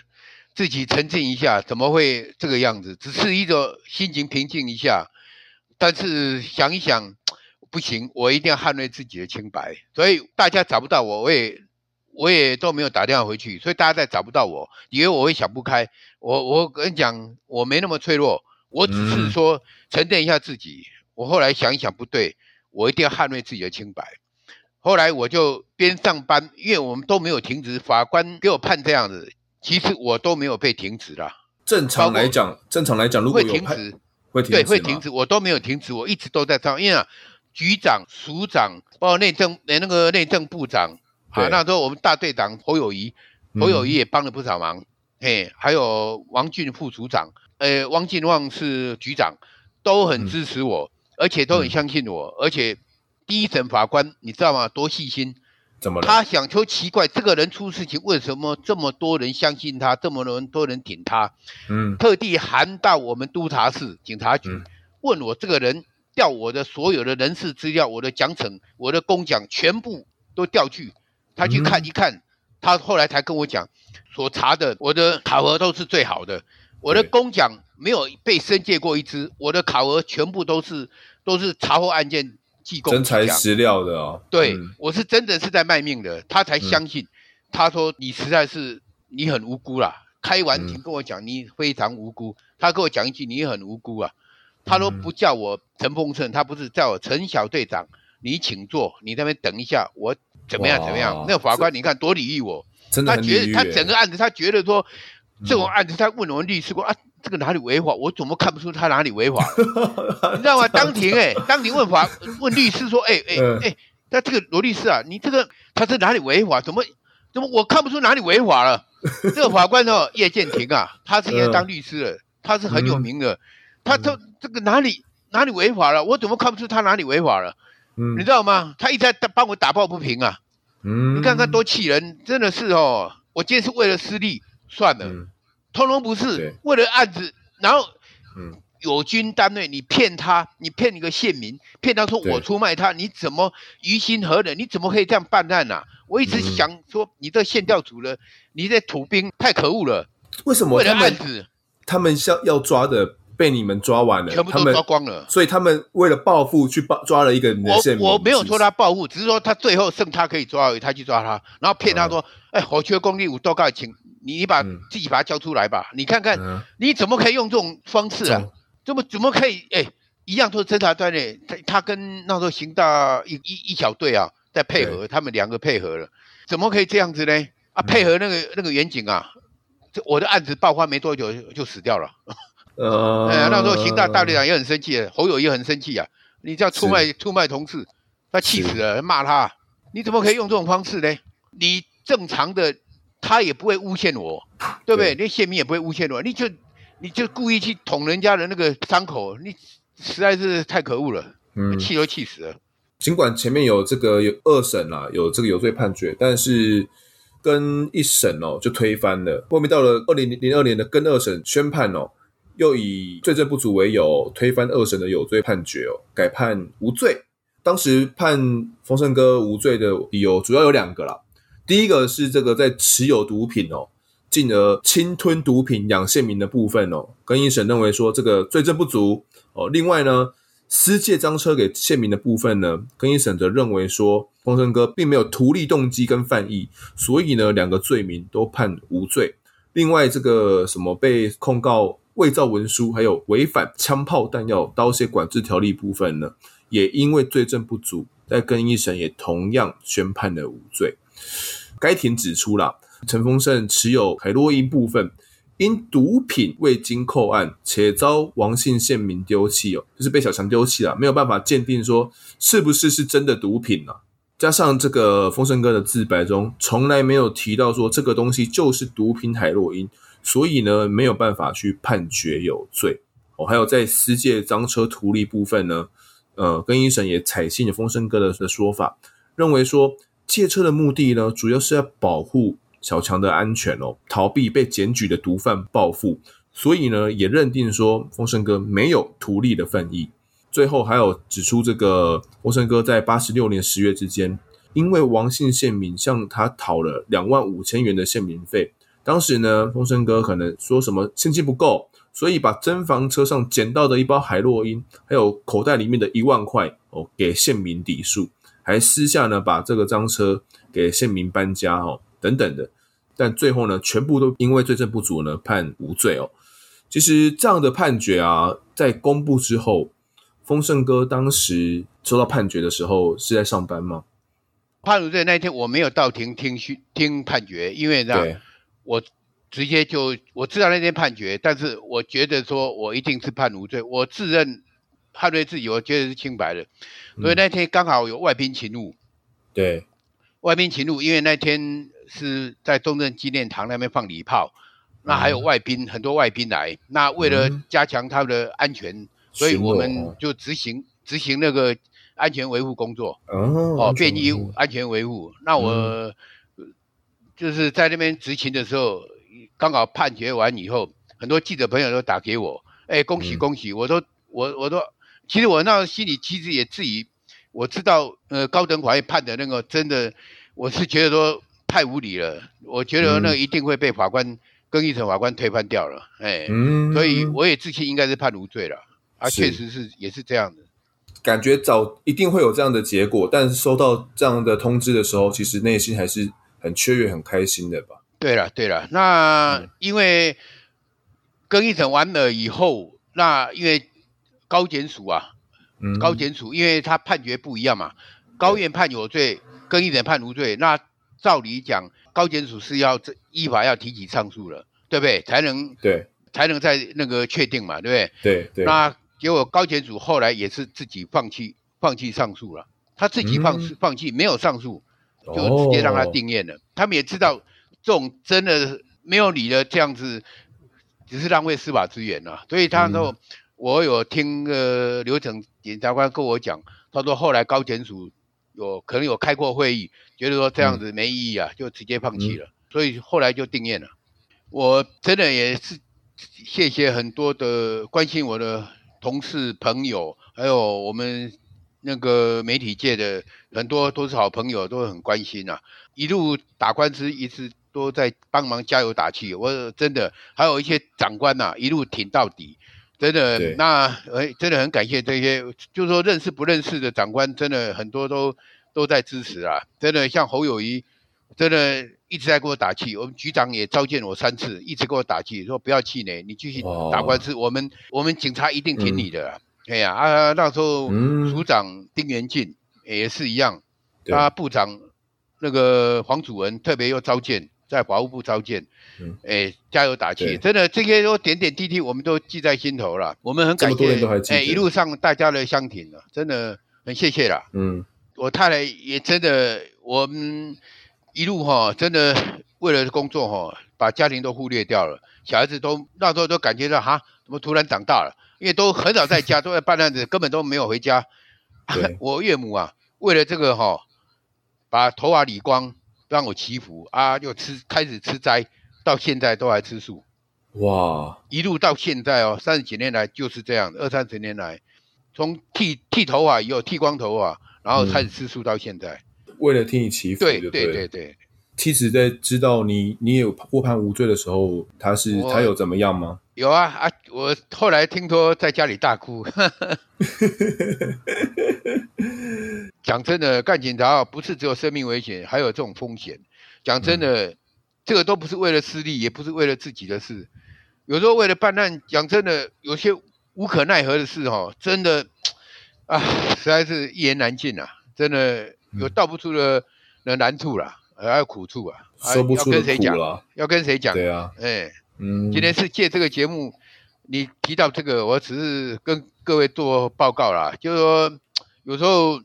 S2: 自己沉浸一下，怎么会这个样子？只是一种心情平静一下，但是想一想，不行，我一定要捍卫自己的清白。所以大家找不到我，我也我也都没有打电话回去，所以大家再找不到我，以为我会想不开。我我跟你讲，我没那么脆弱，我只是说沉淀一下自己。我后来想一想，不对，我一定要捍卫自己的清白。后来我就边上班，因为我们都没有停职，法官给我判这样子。其实我都没有被停职啦。
S1: 正常来讲，正常来讲，如果有
S2: 会停职，
S1: 会停
S2: 对会停职，我都没有停职，我一直都在上。因为啊，局长、署长，包括内政那个内政部长，啊，那时候我们大队长侯友谊，侯友谊也帮了不少忙。嘿、嗯，还有王俊副组长，呃，王俊旺是局长，都很支持我，嗯、而且都很相信我，而且第一审法官你知道吗？多细心。
S1: 怎么了？
S2: 他想说奇怪，这个人出事情，为什么这么多人相信他，这么多人多人挺他？嗯，特地函到我们督察室警察局，嗯、问我这个人调我的所有的人事资料，我的奖惩，我的公奖，全部都调去。他去看一看，嗯、他后来才跟我讲，所查的我的考核都是最好的，我的公奖没有被申诫过一支，我的考核全部都是都是查获案件。
S1: 真材实料的哦，
S2: 对、嗯、我是真的是在卖命的，他才相信。嗯、他说你实在是你很无辜啦，开完庭跟我讲你非常无辜。嗯、他跟我讲一句你很无辜啊，他说不叫我陈丰盛，他不是叫我陈小队长，你请坐，你在那边等一下，我怎么样怎么样？那个法官你看多礼遇我，
S1: 真的
S2: 他觉得他整个案子他觉得说这种案子他问我们律师说啊。这个哪里违法？我怎么看不出他哪里违法？你知道吗？当庭哎、欸，当庭问法问律师说：“哎哎哎，那这个罗律师啊，你这个他是哪里违法？怎么怎么我看不出哪里违法了？”这个法官哦，叶剑庭啊，他是应该当律师的，他是很有名的。他这这个哪里哪里违法了？我怎么看不出他哪里违法了？你知道吗？他一直在帮我打抱不平啊！嗯你看看多气人，真的是哦。我今天是为了私利，算了。通通不是为了案子，然后，嗯，友军单位你骗他，你骗一个县民，骗他说我出卖他，你怎么于心何忍？你怎么可以这样办案呢？我一直想说，你这县调组的，你这土兵太可恶了。
S1: 为什么为了案子，他们要要抓的被你们抓完了，
S2: 全部都抓光了，
S1: 所以他们为了报复去报抓了一个人的县民。
S2: 我我没有说他报复，只是说他最后剩他可以抓而已，他去抓他，然后骗他说，哎，火缺功力五多盖请。你你把自己把它交出来吧，你看看你怎么可以用这种方式啊？怎么怎么可以？哎，一样都是侦查专业，他他跟那时候刑大一一一小队啊在配合，他们两个配合了，怎么可以这样子呢？啊，配合那个那个远景啊，这我的案子爆发没多久就死掉了。呃，哎呀，那时候刑大大队长也很生气，侯友也很生气啊，你这样出卖出卖同事，他气死了，骂他，你怎么可以用这种方式呢？你正常的。他也不会诬陷我，对不对？那县民也不会诬陷我，你就你就故意去捅人家的那个伤口，你实在是太可恶了，嗯，气都气死了。
S1: 尽管前面有这个有二审啦，有这个有罪判决，但是跟一审哦就推翻了。后面到了二零零二年的跟二审宣判哦，又以罪证不足为由推翻二审的有罪判决哦，改判无罪。当时判丰盛哥无罪的理由主要有两个啦。第一个是这个在持有毒品哦，进而侵吞毒品养县民的部分哦，更一审认为说这个罪证不足哦。另外呢，私借赃车给县民的部分呢，更一审则认为说，风声哥并没有图利动机跟犯意，所以呢，两个罪名都判无罪。另外，这个什么被控告伪造文书，还有违反枪炮弹药刀械管制条例部分呢，也因为罪证不足，在更一审也同样宣判了无罪。该庭指出了。陈丰盛持有海洛因部分，因毒品未经扣案，且遭王姓县民丢弃哦，就是被小强丢弃了，没有办法鉴定说是不是是真的毒品啊。加上这个丰盛哥的自白中从来没有提到说这个东西就是毒品海洛因，所以呢没有办法去判决有罪哦。还有在私借赃车图利部分呢，呃，更一审也采信了风声哥的的说法，认为说借车的目的呢，主要是要保护。小强的安全哦，逃避被检举的毒贩报复，所以呢，也认定说风声哥没有图利的犯意。最后还有指出，这个风声哥在八十六年十月之间，因为王姓县民向他讨了两万五千元的县民费，当时呢，丰盛哥可能说什么现金不够，所以把侦防车上捡到的一包海洛因，还有口袋里面的一万块哦，给县民抵数，还私下呢把这个赃车给县民搬家哦。等等的，但最后呢，全部都因为罪证不足呢，判无罪哦。其实这样的判决啊，在公布之后，丰盛哥当时收到判决的时候是在上班吗？
S2: 判无罪那一天我没有到庭听讯听判决，因为呢，我直接就我知道那天判决，但是我觉得说我一定是判无罪，我自认判对自己，我觉得是清白的，所以那天刚好有外宾勤务，
S1: 对，
S2: 外宾勤务，因为那天。是在中正纪念堂那边放礼炮，那还有外宾，很多外宾来。那为了加强他们的安全，所以我们就执行执行那个安全维护工作。哦，便衣安全维护。那我就是在那边执勤的时候，刚好判决完以后，很多记者朋友都打给我，哎，恭喜恭喜！我都我我都，其实我那心里其实也质疑，我知道呃高等法院判的那个真的，我是觉得说。太无理了，我觉得那一定会被法官、嗯、更一审法官推翻掉了，哎，嗯、所以我也自信应该是判无罪了，啊，确实是也是这样的，
S1: 感觉早一定会有这样的结果，但是收到这样的通知的时候，其实内心还是很雀跃、很开心的吧？
S2: 对了，对了，那因为更一审完了以后，那因为高检署啊，嗯、高检署因为他判决不一样嘛，高院判有罪，跟一审判无罪，那。照理讲，高检署是要依法要提起上诉了，对不对？才能
S1: 对，
S2: 才能在那个确定嘛，对不对？
S1: 对对。
S2: 那结果高检署后来也是自己放弃放弃上诉了，他自己放、嗯、放弃没有上诉，就直接让他定谳了。哦、他们也知道这种真的没有理的这样子，只是浪费司法资源了。所以他说，嗯、我有听呃刘成检察官跟我讲，他说后来高检署。有可能有开过会议，觉得说这样子没意义啊，嗯、就直接放弃了。嗯、所以后来就定谳了。我真的也是谢谢很多的关心我的同事朋友，还有我们那个媒体界的很多都是好朋友，都很关心啊。一路打官司，一直都在帮忙加油打气。我真的还有一些长官呐、啊，一路挺到底。真的，那哎，真的很感谢这些，就是说认识不认识的长官，真的很多都都在支持啊。真的，像侯友谊，真的一直在给我打气。我们局长也召见我三次，一直给我打气，说不要气馁，你继续打官司，哦、我们我们警察一定挺你的。哎呀、嗯，啊，那时候署长丁元进也是一样，他、部长那个黄祖文特别又召见。在法务部召见，嗯，哎，加油打气，真的这些都点点滴滴，我们都记在心头了。我们很感谢，哎，一路上大家的相挺了，真的很谢谢啦。嗯，我太太也真的，我们一路哈，真的为了工作哈，把家庭都忽略掉了，小孩子都那时候都感觉到哈，怎么突然长大了？因为都很少在家，都在办案子，根本都没有回家。我岳母啊，为了这个哈，把头发理光。让我祈福啊，就吃开始吃斋，到现在都还吃素，哇！一路到现在哦，三十几年来就是这样，二三十年来，从剃剃头发以后剃光头发，然后开始吃素到现在。
S1: 为了替你祈福，
S2: 对对对对，
S1: 妻子在知道你你有过判无罪的时候，他是他有怎么样吗？
S2: 有啊啊！我后来听说在家里大哭。讲真的，干警察不是只有生命危险，还有这种风险。讲真的，嗯、这个都不是为了私利，也不是为了自己的事。有时候为了办案，讲真的，有些无可奈何的事哦，真的啊，实在是一言难尽啊！真的有道不出的的难处啦，还有苦处啊，
S1: 说不出的苦了。
S2: 要跟谁讲？要跟谁讲？
S1: 对啊，
S2: 哎。
S1: 嗯，
S2: 今天是借这个节目，你提到这个，我只是跟各位做报告啦。就是说，有时候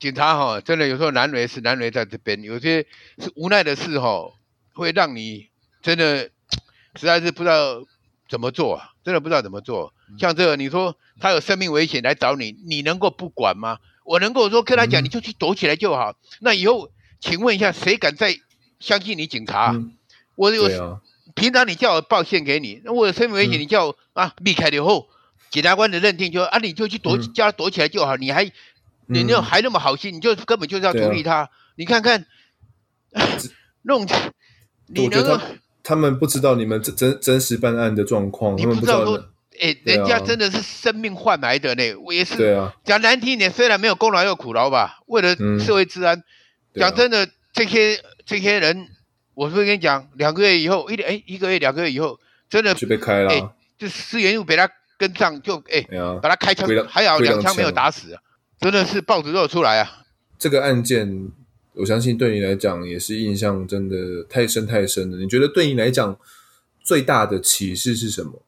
S2: 警察哈，真的有时候难为是难为在这边，有些是无奈的事哈，会让你真的实在是不知道怎么做啊，真的不知道怎么做。像这个，你说他有生命危险来找你，你能够不管吗？我能够说跟他讲，你就去躲起来就好。那以后，请问一下，谁敢再相信你警察？
S1: 嗯、
S2: 我有。平常你叫我报线给你，那我有生命危险，你叫我、嗯、啊避开了以后，检察官的认定就啊，你就去躲，嗯、叫他躲起来就好。你还，你那还那么好心，你就根本就是要处理他。啊、你看看，弄，你能够他，
S1: 们不知道你们真真真实办案的状况，
S2: 你不知道说，哎、欸，人家真的是生命换来的呢。我也是，对啊，讲难听一点，虽然没有功劳，有苦劳吧，为了社会治安。讲、嗯、真的，这些这些人。我是不是跟你讲，两个月以后，一哎一个月两个月以后，真的
S1: 就被开了，
S2: 哎，就四元又被他跟上，就哎，
S1: 啊、
S2: 把他开枪，还好两枪没有打死啊，真的是报纸都有出来啊。
S1: 这个案件，我相信对你来讲也是印象真的太深太深了。你觉得对你来讲最大的启示是什么？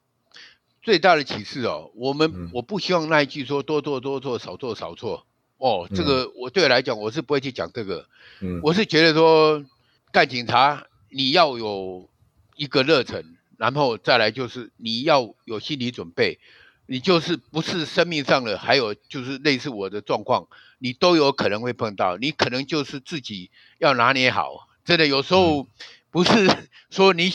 S2: 最大的启示哦，我们、嗯、我不希望那一句说多做多做少做少做哦，这个我对我来讲我是不会去讲这个，嗯，我是觉得说。干警察，你要有一个热忱，然后再来就是你要有心理准备，你就是不是生命上的，还有就是类似我的状况，你都有可能会碰到，你可能就是自己要拿捏好，真的有时候不是说你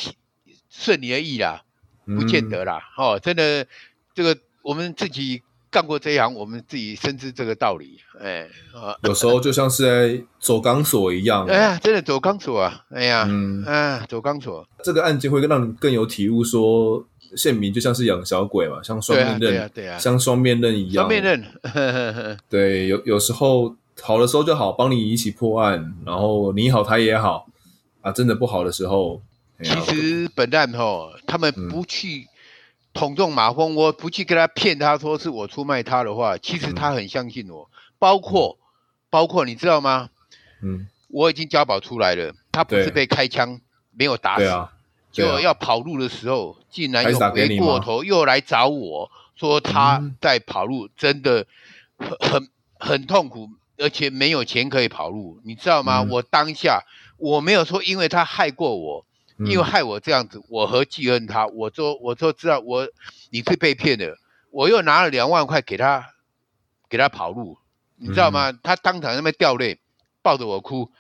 S2: 顺你的意啦，不见得啦，哦，真的这个我们自己。干过这一行，我们自己深知这个道理。哎，
S1: 有时候就像是在走钢索一样。
S2: 哎呀，真的走钢索啊！哎呀，嗯啊，走钢索。
S1: 这个案件会让你更有体悟，说县民就像是养小鬼嘛，像双面刃，对啊，对啊，像双面刃一样。双面刃，对，有有时候好的时候就好，帮你一起破案，然后你好，他也好啊。真的不好的时候，
S2: 其实本案哈，他们不去。捅中马蜂窝，不去跟他骗他说是我出卖他的话，其实他很相信我。嗯、包括，包括你知道吗？嗯，我已经交保出来了，他不是被开枪没有打死，就要跑路的时候，竟然又回过头又来找我说他在跑路，真的很很很痛苦，而且没有钱可以跑路，你知道吗？嗯、我当下我没有说因为他害过我。因为害我这样子，我何记恨他？我说，我说知道我你是被骗的，我又拿了两万块给他，给他跑路，你知道吗？嗯、他当场那边掉泪，抱着我哭，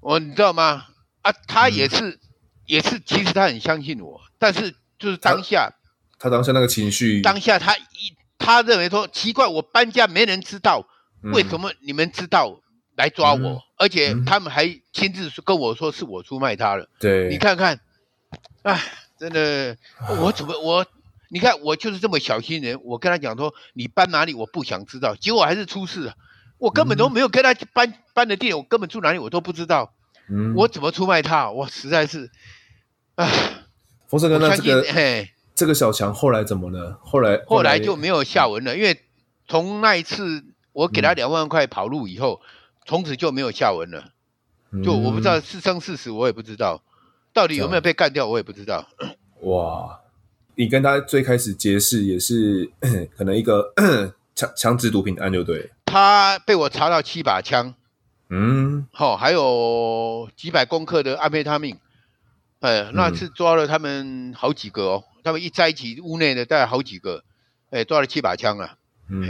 S2: 我你知道吗？啊，他也是，嗯、也是，其实他很相信我，但是就是当下，
S1: 他，他当下那个情绪，
S2: 当下他一他认为说奇怪，我搬家没人知道，嗯、为什么你们知道？来抓我，嗯、而且他们还亲自跟我说是我出卖他了。对，你看看，哎，真的，我怎么我？你看我就是这么小心人，我跟他讲说你搬哪里，我不想知道，结果还是出事了。我根本都没有跟他搬搬的地，我根本住哪里我都不知道。嗯，我怎么出卖他？我实在是，哎，
S1: 丰盛哥，那这个嘿，这个小强后来怎么了？后来
S2: 后来就没有下文了，因为从那一次我给他两万块跑路以后。嗯从此就没有下文了，就我不知道是生是死，我也不知道，到底有没有被干掉，我也不知道。
S1: 哇，你跟他最开始结识也是 可能一个 强强制毒品案就对。
S2: 他被我查到七把枪，
S1: 嗯，
S2: 好，还有几百公克的安非他命，哎，那次抓了他们好几个哦，他们一在一起屋内的大概好几个，哎，抓了七把枪啊，嗯。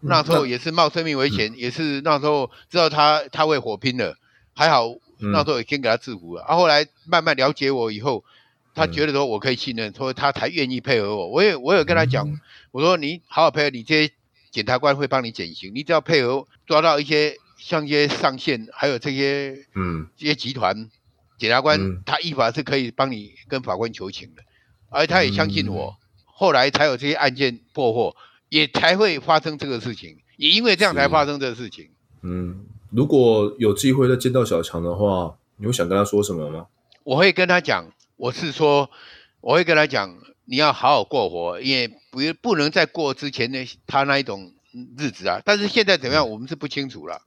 S2: 那时候也是冒生命危险，嗯、也是那时候知道他他会火拼了，还好那时候也先给他制服了。啊、后来慢慢了解我以后，他觉得说我可以信任，所以他才愿意配合我。我也我有跟他讲，嗯、我说你好好配合，你这些检察官会帮你减刑，你只要配合抓到一些像一些上线，还有这些嗯。这些集团，检察官、
S1: 嗯、
S2: 他依法是可以帮你跟法官求情的，而他也相信我，
S1: 嗯、
S2: 后来才有这些案件破获，也才会发生这个事情，也因为这样才发生这个事情。
S1: 嗯，如果有机会再见到小强的话，你会想跟他说什么吗？
S2: 我会跟他讲，我是说，我会跟他讲，你要好好过活，也不不能再过之前的他那一种日子啊。但是现在怎么样，我们是不清楚了。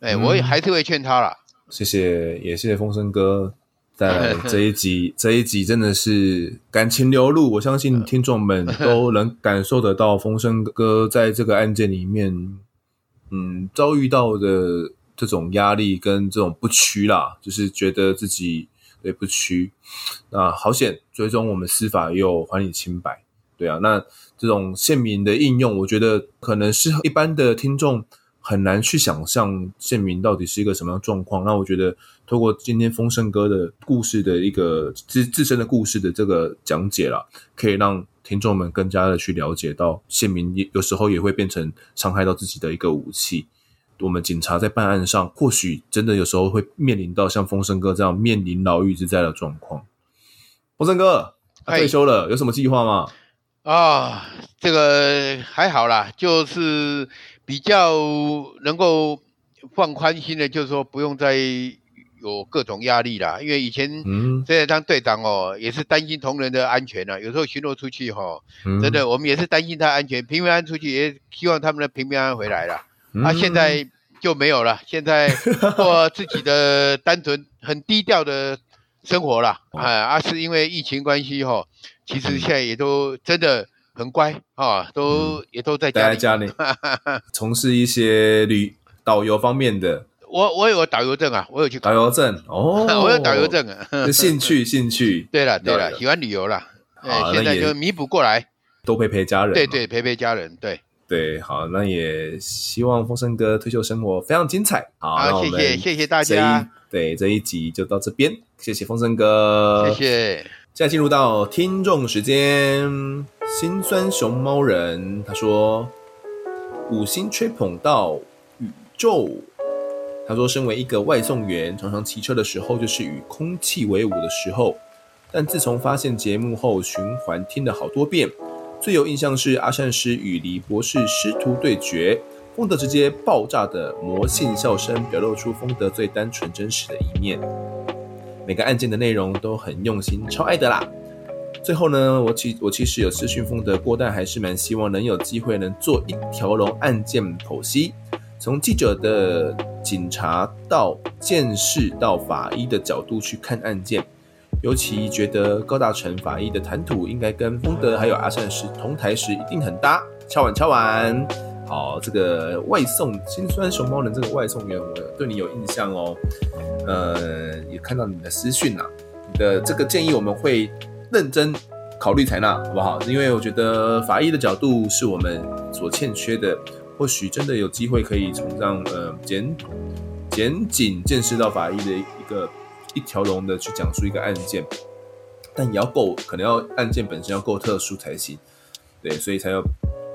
S2: 哎，我也还是会劝他了。
S1: 谢谢，也谢谢风声哥带来 这一集。这一集真的是感情流露，我相信听众们都能感受得到风声哥在这个案件里面，嗯，遭遇到的这种压力跟这种不屈啦，就是觉得自己对不屈。那好险，最终我们司法又还你清白。对啊，那这种县民的应用，我觉得可能是一般的听众。很难去想象县民到底是一个什么样状况。那我觉得，透过今天风声哥的故事的一个自自身的故事的这个讲解啦，可以让听众们更加的去了解到，县民有时候也会变成伤害到自己的一个武器。我们警察在办案上，或许真的有时候会面临到像风声哥这样面临牢狱之灾的状况。风声哥，他退休了，有什么计划吗？
S2: 啊，这个还好啦，就是。比较能够放宽心的，就是说不用再有各种压力啦。因为以前现在当队长哦，也是担心同仁的安全啊。有时候巡逻出去哈，真的我们也是担心他安全，平平安安出去，也希望他们能平平安安回来了。啊，现在就没有了，现在过自己的单纯、很低调的生活了。啊，啊，是因为疫情关系哈，其实现在也都真的。很乖啊，都、嗯、也都在家里，待在家里
S1: 从事一些旅导游方面的。
S2: 我我有个导游证啊，我有去考
S1: 导游证哦，
S2: 我有导游证啊。
S1: 兴趣 兴趣，
S2: 对了对了，喜欢旅游了。哎，现在就弥补过来，
S1: 多陪陪家人。
S2: 对对，陪陪家人。对
S1: 对，好，那也希望风声哥退休生活非常精彩。好，
S2: 好谢谢谢谢大家。
S1: 对，这一集就到这边，谢谢风声哥，
S2: 谢谢。
S1: 现在进入到听众时间，心酸熊猫人他说：“五星吹捧到宇宙。”他说：“身为一个外送员，常常骑车的时候就是与空气为伍的时候。但自从发现节目后，循环听了好多遍。最有印象是阿善师与李博士师徒对决，风德直接爆炸的魔性笑声，表露出风德最单纯真实的一面。”每个案件的内容都很用心，超爱的啦。最后呢，我其我其实有私讯风德过，但还是蛮希望能有机会能做一条龙案件剖析，从记者的警察到鉴识到法医的角度去看案件。尤其觉得高大成法医的谈吐应该跟丰德还有阿善师同台时一定很搭。敲碗敲碗。好，这个外送心酸熊猫人这个外送员，我对你有印象哦。呃，也看到你的私讯呐，你的这个建议我们会认真考虑采纳，好不好？因为我觉得法医的角度是我们所欠缺的，或许真的有机会可以从这样呃检检警见识到法医的一个一条龙的去讲述一个案件，但也要够，可能要案件本身要够特殊才行，对，所以才要。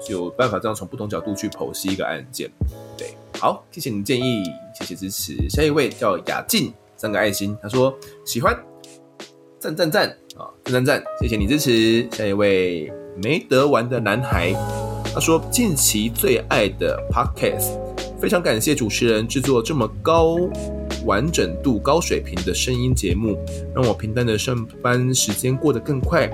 S1: 有办法这样从不同角度去剖析一个案件，对，好，谢谢你的建议，谢谢支持。下一位叫雅静，三个爱心，他说喜欢，赞赞赞啊，赞赞赞，谢谢你支持。下一位没得玩的男孩，他说近期最爱的 Podcast，非常感谢主持人制作这么高完整度、高水平的声音节目，让我平淡的上班时间过得更快。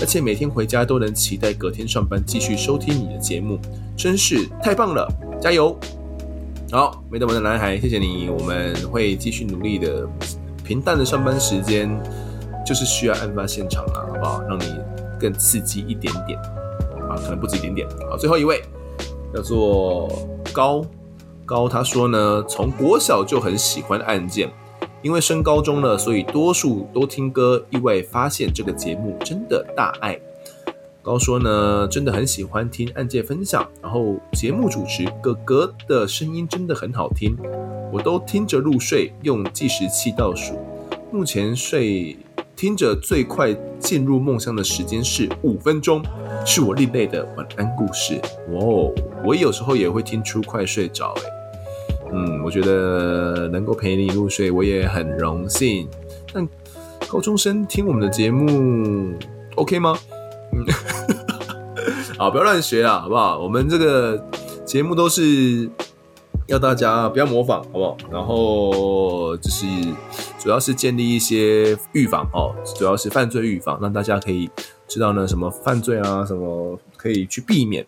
S1: 而且每天回家都能期待隔天上班继续收听你的节目，真是太棒了！加油！好，没得玩的男孩，谢谢你，我们会继续努力的。平淡的上班时间就是需要案发现场了，好不好？让你更刺激一点点可能不止一点点。好，最后一位叫做高高，他说呢，从国小就很喜欢案件。因为升高中了，所以多数都听歌。意外发现这个节目真的大爱。高说呢，真的很喜欢听案件分享，然后节目主持哥哥的声音真的很好听，我都听着入睡，用计时器倒数。目前睡听着最快进入梦乡的时间是五分钟，是我另类的晚安故事。哦，我有时候也会听出快睡着诶。嗯，我觉得能够陪你入睡，我也很荣幸。但高中生听我们的节目，OK 吗？嗯，好，不要乱学啊，好不好？我们这个节目都是要大家不要模仿，好不好？然后就是主要是建立一些预防哦，主要是犯罪预防，让大家可以知道呢什么犯罪啊，什么可以去避免，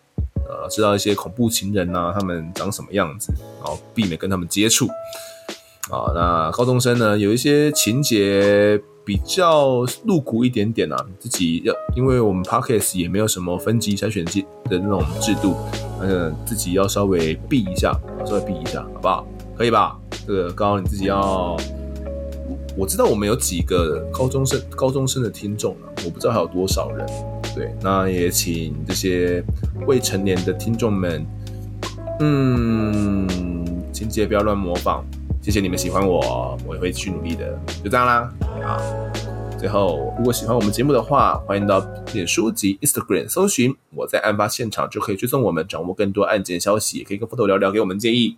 S1: 呃，知道一些恐怖情人啊，他们长什么样子，然后避免跟他们接触。啊，那高中生呢，有一些情节比较露骨一点点啊，自己要，因为我们 Podcast 也没有什么分级筛选机的那种制度，嗯，自己要稍微避一下，稍微避一下，好不好？可以吧？这个刚刚你自己要，我知道我们有几个高中生，高中生的听众啊，我不知道还有多少人，对，那也请这些未成年的听众们，嗯，情节不要乱模仿。谢谢你们喜欢我，我也会继续努力的。就这样啦，啊！最后，如果喜欢我们节目的话，欢迎到脸书及 Instagram 搜寻我在案发现场，就可以追踪我们，掌握更多案件消息，也可以跟副导聊聊，给我们建议。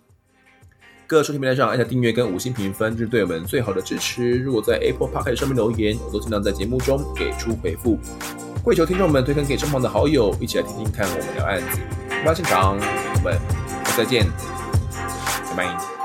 S1: 各收听平台上按下订阅跟五星评分，就是对我们最好的支持。如果在 Apple p o c k e t 上面留言，我都尽量在节目中给出回复。跪求听众们推荐给身旁的好友，一起来听听看我们聊案子。案发现场，我们再见，拜拜。